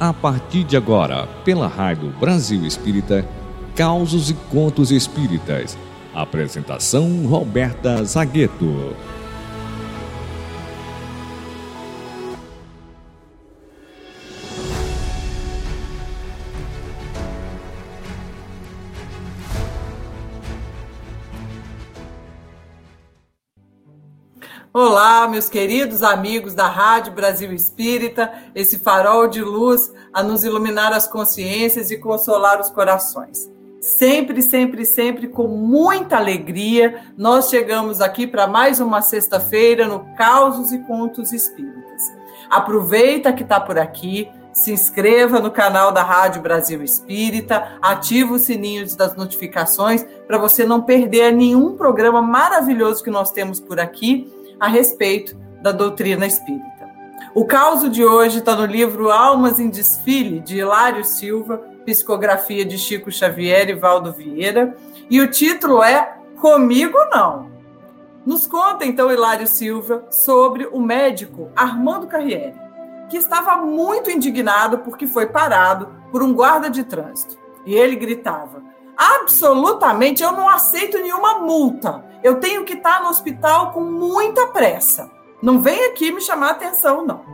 a partir de agora, pela Rádio Brasil Espírita, Causos e Contos Espíritas. Apresentação Roberta Zagueto. Olá, meus queridos amigos da Rádio Brasil Espírita, esse farol de luz a nos iluminar as consciências e consolar os corações. Sempre, sempre, sempre com muita alegria, nós chegamos aqui para mais uma sexta-feira no Causos e Contos Espíritas. Aproveita que está por aqui, se inscreva no canal da Rádio Brasil Espírita, ativa o sininho das notificações para você não perder nenhum programa maravilhoso que nós temos por aqui a respeito da doutrina espírita. O caso de hoje está no livro Almas em Desfile, de Hilário Silva, psicografia de Chico Xavier e Valdo Vieira, e o título é Comigo Não. Nos conta então Hilário Silva sobre o médico Armando Carriere, que estava muito indignado porque foi parado por um guarda de trânsito. E ele gritava: Absolutamente, eu não aceito nenhuma multa. Eu tenho que estar no hospital com muita pressa. Não vem aqui me chamar atenção, não.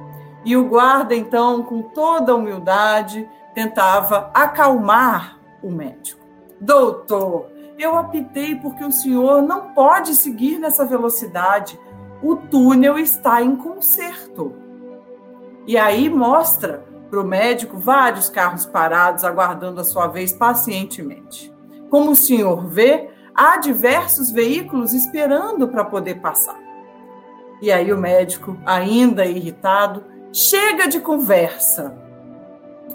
E o guarda, então, com toda humildade, tentava acalmar o médico. Doutor, eu apitei porque o senhor não pode seguir nessa velocidade. O túnel está em conserto. E aí mostra para o médico vários carros parados, aguardando a sua vez pacientemente. Como o senhor vê, há diversos veículos esperando para poder passar. E aí o médico, ainda irritado, chega de conversa.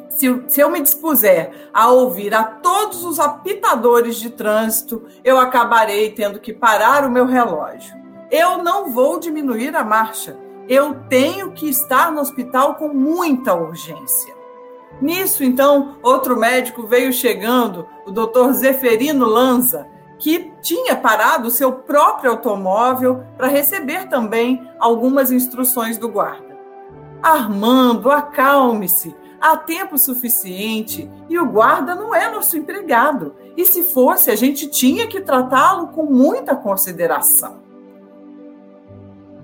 Se, se, eu me dispuser a ouvir a todos os apitadores de trânsito, eu acabarei tendo que parar o meu relógio. Eu não vou diminuir a marcha. Eu tenho que estar no hospital com muita urgência. Nisso, então, outro médico veio chegando, o doutor Zeferino Lanza, que tinha parado o seu próprio automóvel para receber também algumas instruções do guarda. Armando, acalme-se, há tempo suficiente e o guarda não é nosso empregado. E se fosse, a gente tinha que tratá-lo com muita consideração.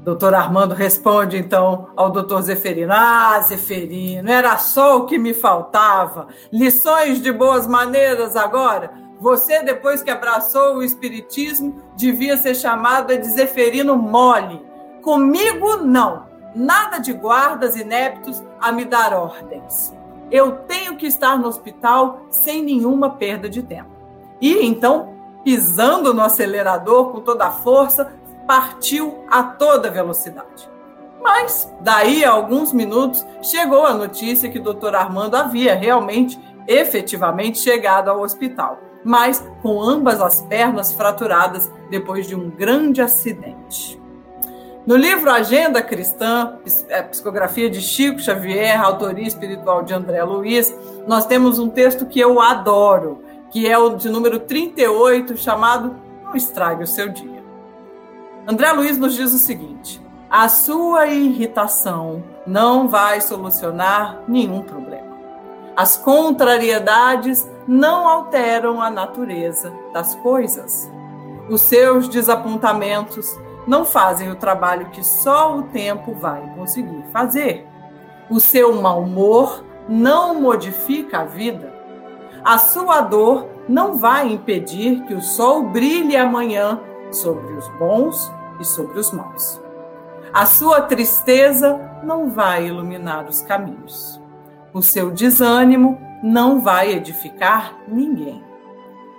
Doutor Armando responde então ao doutor Zeferino: Ah, Zeferino, era só o que me faltava. Lições de boas maneiras agora. Você, depois que abraçou o Espiritismo, devia ser chamado de Zeferino mole. Comigo, não. Nada de guardas ineptos a me dar ordens. Eu tenho que estar no hospital sem nenhuma perda de tempo. E então, pisando no acelerador com toda a força, partiu a toda velocidade. Mas, daí a alguns minutos, chegou a notícia que o doutor Armando havia realmente, efetivamente, chegado ao hospital, mas com ambas as pernas fraturadas depois de um grande acidente. No livro Agenda Cristã, é, Psicografia de Chico Xavier, autoria espiritual de André Luiz, nós temos um texto que eu adoro, que é o de número 38, chamado Não Estrague o Seu Dia. André Luiz nos diz o seguinte: a sua irritação não vai solucionar nenhum problema. As contrariedades não alteram a natureza das coisas. Os seus desapontamentos não fazem o trabalho que só o tempo vai conseguir fazer. O seu mau humor não modifica a vida. A sua dor não vai impedir que o sol brilhe amanhã sobre os bons e sobre os maus. A sua tristeza não vai iluminar os caminhos. O seu desânimo não vai edificar ninguém.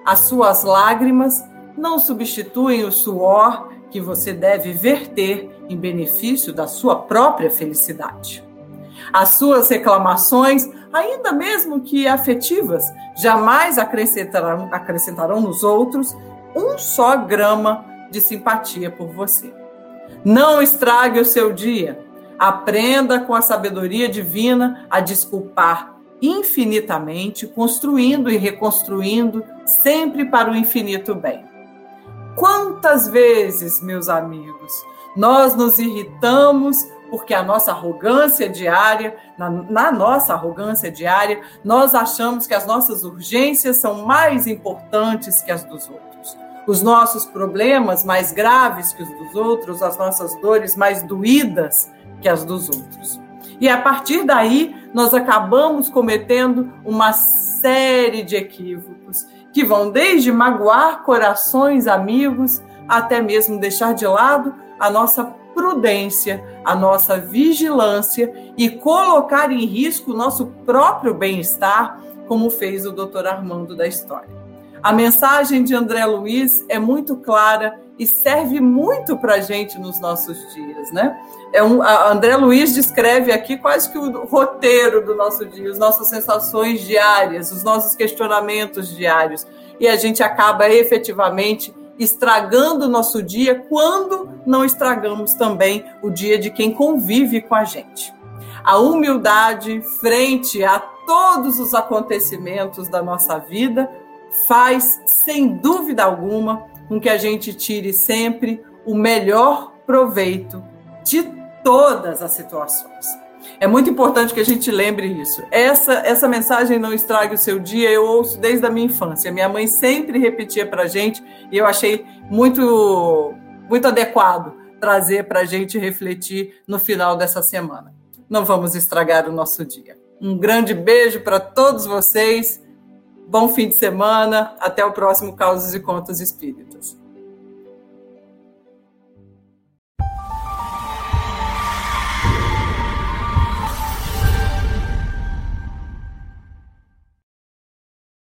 As suas lágrimas não substituem o suor que você deve verter em benefício da sua própria felicidade. As suas reclamações, ainda mesmo que afetivas, jamais acrescentarão, acrescentarão nos outros um só grama de simpatia por você. Não estrague o seu dia. Aprenda com a sabedoria divina a desculpar infinitamente, construindo e reconstruindo sempre para o infinito bem. Quantas vezes, meus amigos, nós nos irritamos porque a nossa arrogância diária, na, na, nossa arrogância diária, nós achamos que as nossas urgências são mais importantes que as dos outros. Os nossos problemas mais graves que os dos outros, as nossas dores mais doídas que as dos outros. E a partir daí, nós acabamos cometendo uma série de equívocos que vão desde magoar corações amigos até mesmo deixar de lado a nossa prudência, a nossa vigilância e colocar em risco o nosso próprio bem-estar, como fez o doutor Armando da história. A mensagem de André Luiz é muito clara e serve muito para a gente nos nossos dias, né? É um, André Luiz descreve aqui quase que o roteiro do nosso dia, as nossas sensações diárias, os nossos questionamentos diários, e a gente acaba efetivamente estragando o nosso dia quando não estragamos também o dia de quem convive com a gente. A humildade frente a todos os acontecimentos da nossa vida faz, sem dúvida alguma, com que a gente tire sempre o melhor proveito de todas as situações. É muito importante que a gente lembre isso. Essa, essa mensagem não estrague o seu dia, eu ouço desde a minha infância. Minha mãe sempre repetia para a gente e eu achei muito, muito adequado trazer para a gente refletir no final dessa semana. Não vamos estragar o nosso dia. Um grande beijo para todos vocês. Bom fim de semana. Até o próximo Causos e Contos Espíritas.